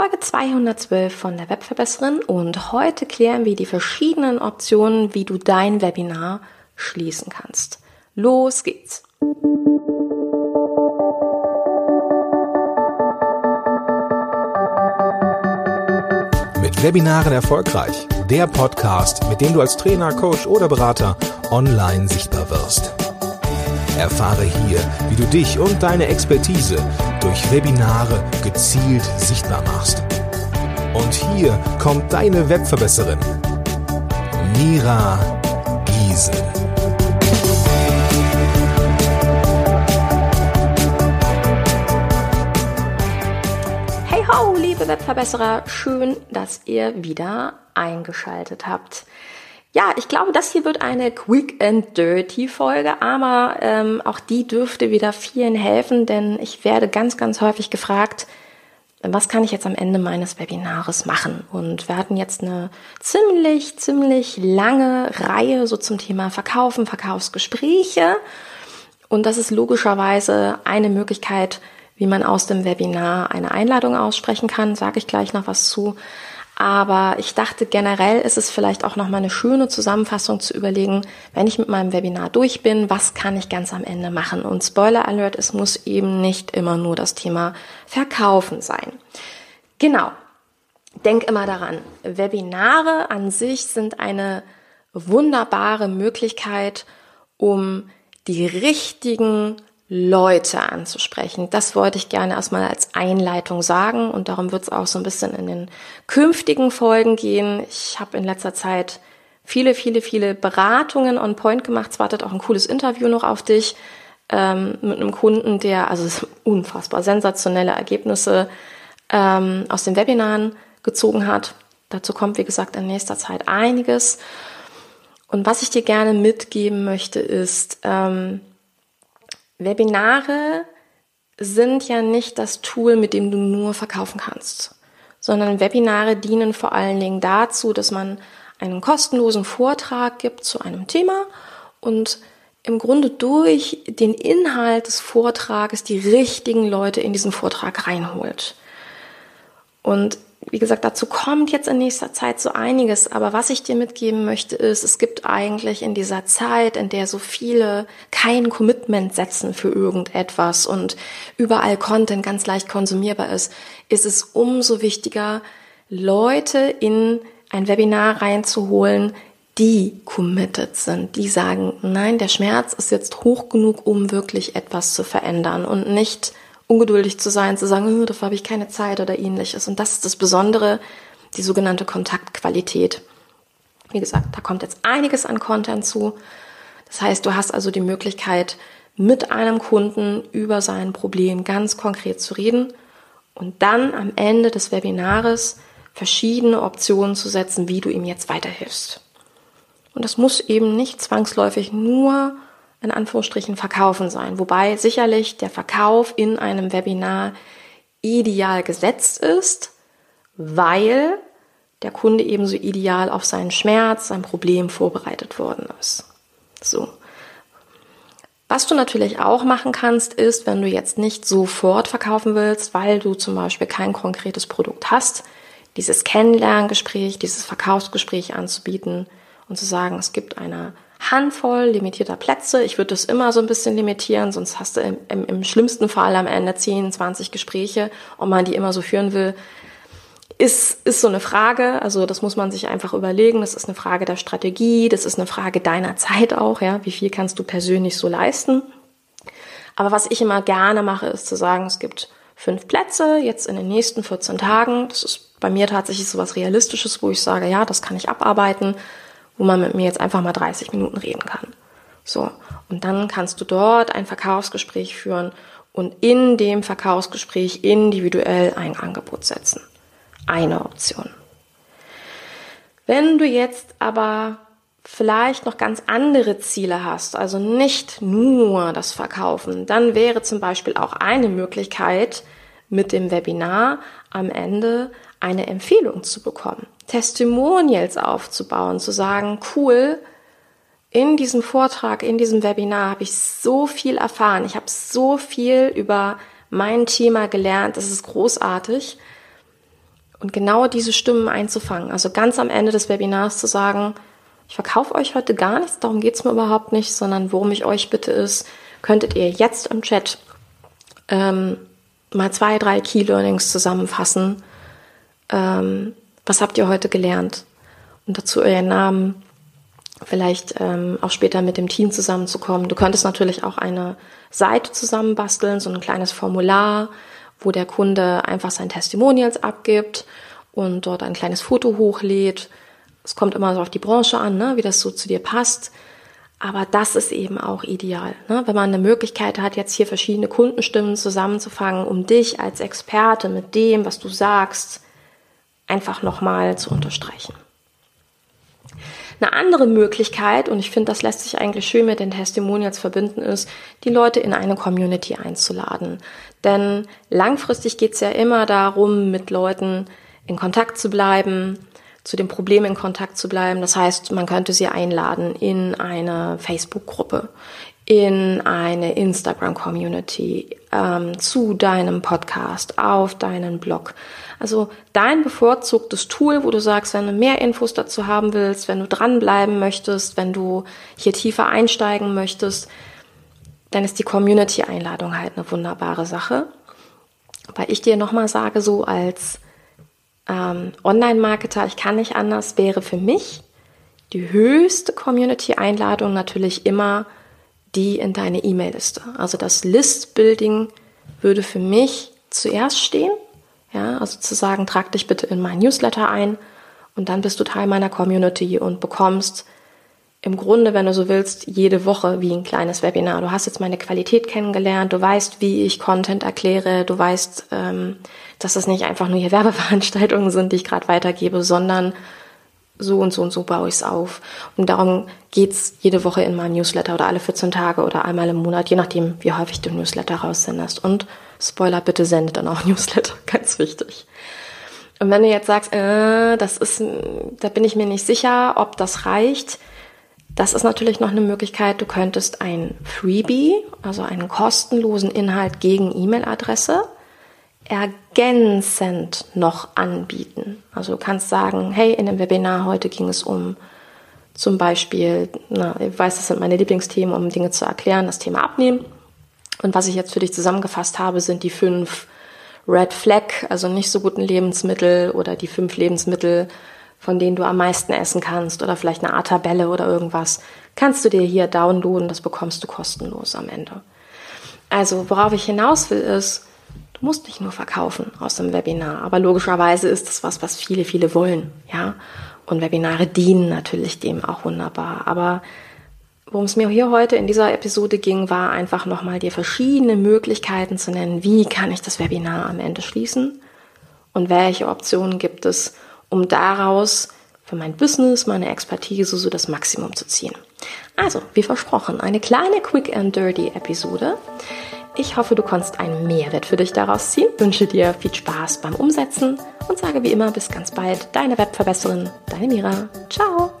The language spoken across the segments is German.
Folge 212 von der Webverbesserin und heute klären wir die verschiedenen Optionen, wie du dein Webinar schließen kannst. Los geht's! Mit Webinaren erfolgreich. Der Podcast, mit dem du als Trainer, Coach oder Berater online sichtbar wirst. Erfahre hier, wie du dich und deine Expertise durch Webinare gezielt sichtbar machst. Und hier kommt deine Webverbesserin, Mira Giesen. Hey ho, liebe Webverbesserer, schön, dass ihr wieder eingeschaltet habt. Ja, ich glaube, das hier wird eine Quick and Dirty Folge, aber ähm, auch die dürfte wieder vielen helfen, denn ich werde ganz, ganz häufig gefragt, was kann ich jetzt am Ende meines Webinars machen? Und wir hatten jetzt eine ziemlich, ziemlich lange Reihe so zum Thema Verkaufen, Verkaufsgespräche. Und das ist logischerweise eine Möglichkeit, wie man aus dem Webinar eine Einladung aussprechen kann. Sage ich gleich noch was zu. Aber ich dachte generell ist es vielleicht auch nochmal eine schöne Zusammenfassung zu überlegen, wenn ich mit meinem Webinar durch bin, was kann ich ganz am Ende machen? Und Spoiler Alert, es muss eben nicht immer nur das Thema Verkaufen sein. Genau. Denk immer daran, Webinare an sich sind eine wunderbare Möglichkeit, um die richtigen Leute anzusprechen. Das wollte ich gerne erstmal als Einleitung sagen und darum wird es auch so ein bisschen in den künftigen Folgen gehen. Ich habe in letzter Zeit viele, viele, viele Beratungen on Point gemacht. Es wartet auch ein cooles Interview noch auf dich ähm, mit einem Kunden, der also unfassbar sensationelle Ergebnisse ähm, aus den Webinaren gezogen hat. Dazu kommt, wie gesagt, in nächster Zeit einiges. Und was ich dir gerne mitgeben möchte, ist, ähm, Webinare sind ja nicht das Tool, mit dem du nur verkaufen kannst, sondern Webinare dienen vor allen Dingen dazu, dass man einen kostenlosen Vortrag gibt zu einem Thema und im Grunde durch den Inhalt des Vortrages die richtigen Leute in diesen Vortrag reinholt. Und wie gesagt, dazu kommt jetzt in nächster Zeit so einiges. Aber was ich dir mitgeben möchte, ist, es gibt eigentlich in dieser Zeit, in der so viele kein Commitment setzen für irgendetwas und überall Content ganz leicht konsumierbar ist, ist es umso wichtiger, Leute in ein Webinar reinzuholen, die committed sind, die sagen, nein, der Schmerz ist jetzt hoch genug, um wirklich etwas zu verändern und nicht ungeduldig zu sein, zu sagen, dafür habe ich keine Zeit oder ähnliches. Und das ist das Besondere, die sogenannte Kontaktqualität. Wie gesagt, da kommt jetzt einiges an Content zu. Das heißt, du hast also die Möglichkeit, mit einem Kunden über sein Problem ganz konkret zu reden und dann am Ende des Webinares verschiedene Optionen zu setzen, wie du ihm jetzt weiterhilfst. Und das muss eben nicht zwangsläufig nur in Anführungsstrichen verkaufen sein. Wobei sicherlich der Verkauf in einem Webinar ideal gesetzt ist, weil der Kunde ebenso ideal auf seinen Schmerz, sein Problem vorbereitet worden ist. So. Was du natürlich auch machen kannst, ist, wenn du jetzt nicht sofort verkaufen willst, weil du zum Beispiel kein konkretes Produkt hast, dieses Kennenlerngespräch, dieses Verkaufsgespräch anzubieten und zu sagen, es gibt eine Handvoll limitierter Plätze. Ich würde das immer so ein bisschen limitieren, sonst hast du im, im, im schlimmsten Fall am Ende 10, 20 Gespräche und man die immer so führen will. Ist, ist so eine Frage, also das muss man sich einfach überlegen. Das ist eine Frage der Strategie, das ist eine Frage deiner Zeit auch, ja. Wie viel kannst du persönlich so leisten? Aber was ich immer gerne mache, ist zu sagen, es gibt fünf Plätze jetzt in den nächsten 14 Tagen. Das ist bei mir tatsächlich so was Realistisches, wo ich sage, ja, das kann ich abarbeiten wo man mit mir jetzt einfach mal 30 Minuten reden kann. So. Und dann kannst du dort ein Verkaufsgespräch führen und in dem Verkaufsgespräch individuell ein Angebot setzen. Eine Option. Wenn du jetzt aber vielleicht noch ganz andere Ziele hast, also nicht nur das Verkaufen, dann wäre zum Beispiel auch eine Möglichkeit, mit dem Webinar am Ende eine Empfehlung zu bekommen. Testimonials aufzubauen, zu sagen, cool, in diesem Vortrag, in diesem Webinar habe ich so viel erfahren. Ich habe so viel über mein Thema gelernt. Das ist großartig. Und genau diese Stimmen einzufangen. Also ganz am Ende des Webinars zu sagen, ich verkaufe euch heute gar nichts, darum geht's mir überhaupt nicht, sondern worum ich euch bitte ist, könntet ihr jetzt im Chat ähm, mal zwei, drei Key Learnings zusammenfassen. Ähm, was habt ihr heute gelernt? Und dazu euren Namen, vielleicht ähm, auch später mit dem Team zusammenzukommen. Du könntest natürlich auch eine Seite zusammenbasteln, so ein kleines Formular, wo der Kunde einfach sein Testimonials abgibt und dort ein kleines Foto hochlädt. Es kommt immer so auf die Branche an, ne, wie das so zu dir passt. Aber das ist eben auch ideal, ne? wenn man eine Möglichkeit hat, jetzt hier verschiedene Kundenstimmen zusammenzufangen, um dich als Experte mit dem, was du sagst, einfach nochmal zu unterstreichen. Eine andere Möglichkeit, und ich finde, das lässt sich eigentlich schön mit den Testimonials verbinden, ist, die Leute in eine Community einzuladen. Denn langfristig geht es ja immer darum, mit Leuten in Kontakt zu bleiben, zu dem Problem in Kontakt zu bleiben. Das heißt, man könnte sie einladen in eine Facebook-Gruppe, in eine Instagram-Community, ähm, zu deinem Podcast, auf deinen Blog. Also dein bevorzugtes Tool, wo du sagst, wenn du mehr Infos dazu haben willst, wenn du dranbleiben möchtest, wenn du hier tiefer einsteigen möchtest, dann ist die Community-Einladung halt eine wunderbare Sache. Weil ich dir nochmal sage, so als ähm, Online-Marketer, ich kann nicht anders, wäre für mich die höchste Community-Einladung natürlich immer die in deine E-Mail-Liste. Also das List-Building würde für mich zuerst stehen. Ja, also zu sagen, trag dich bitte in mein Newsletter ein und dann bist du Teil meiner Community und bekommst im Grunde, wenn du so willst, jede Woche wie ein kleines Webinar. Du hast jetzt meine Qualität kennengelernt, du weißt, wie ich Content erkläre, du weißt, ähm, dass das nicht einfach nur hier Werbeveranstaltungen sind, die ich gerade weitergebe, sondern so und so und so baue ich es auf. Und darum geht's jede Woche in meinem Newsletter oder alle 14 Tage oder einmal im Monat, je nachdem, wie häufig du Newsletter raussendest. Und Spoiler, bitte sendet dann auch Newsletter, ganz wichtig. Und wenn du jetzt sagst, äh, das ist, da bin ich mir nicht sicher, ob das reicht, das ist natürlich noch eine Möglichkeit. Du könntest ein Freebie, also einen kostenlosen Inhalt gegen E-Mail-Adresse, ergänzend noch anbieten. Also du kannst sagen, hey, in dem Webinar heute ging es um zum Beispiel, na, ich weiß, das sind meine Lieblingsthemen, um Dinge zu erklären, das Thema Abnehmen. Und was ich jetzt für dich zusammengefasst habe, sind die fünf Red Flag, also nicht so guten Lebensmittel oder die fünf Lebensmittel, von denen du am meisten essen kannst oder vielleicht eine Art Tabelle oder irgendwas, kannst du dir hier downloaden, das bekommst du kostenlos am Ende. Also worauf ich hinaus will ist, du musst nicht nur verkaufen aus dem Webinar, aber logischerweise ist das was, was viele, viele wollen, ja. Und Webinare dienen natürlich dem auch wunderbar. Aber worum es mir hier heute in dieser Episode ging, war einfach nochmal dir verschiedene Möglichkeiten zu nennen, wie kann ich das Webinar am Ende schließen und welche Optionen gibt es, um daraus für mein Business, meine Expertise so das Maximum zu ziehen. Also, wie versprochen, eine kleine Quick and Dirty Episode. Ich hoffe, du konntest einen Mehrwert für dich daraus ziehen. Wünsche dir viel Spaß beim Umsetzen und sage wie immer bis ganz bald. Deine Webverbesserin, deine Mira. Ciao.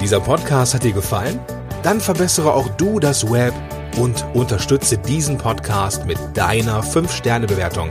Dieser Podcast hat dir gefallen? Dann verbessere auch du das Web und unterstütze diesen Podcast mit deiner 5-Sterne-Bewertung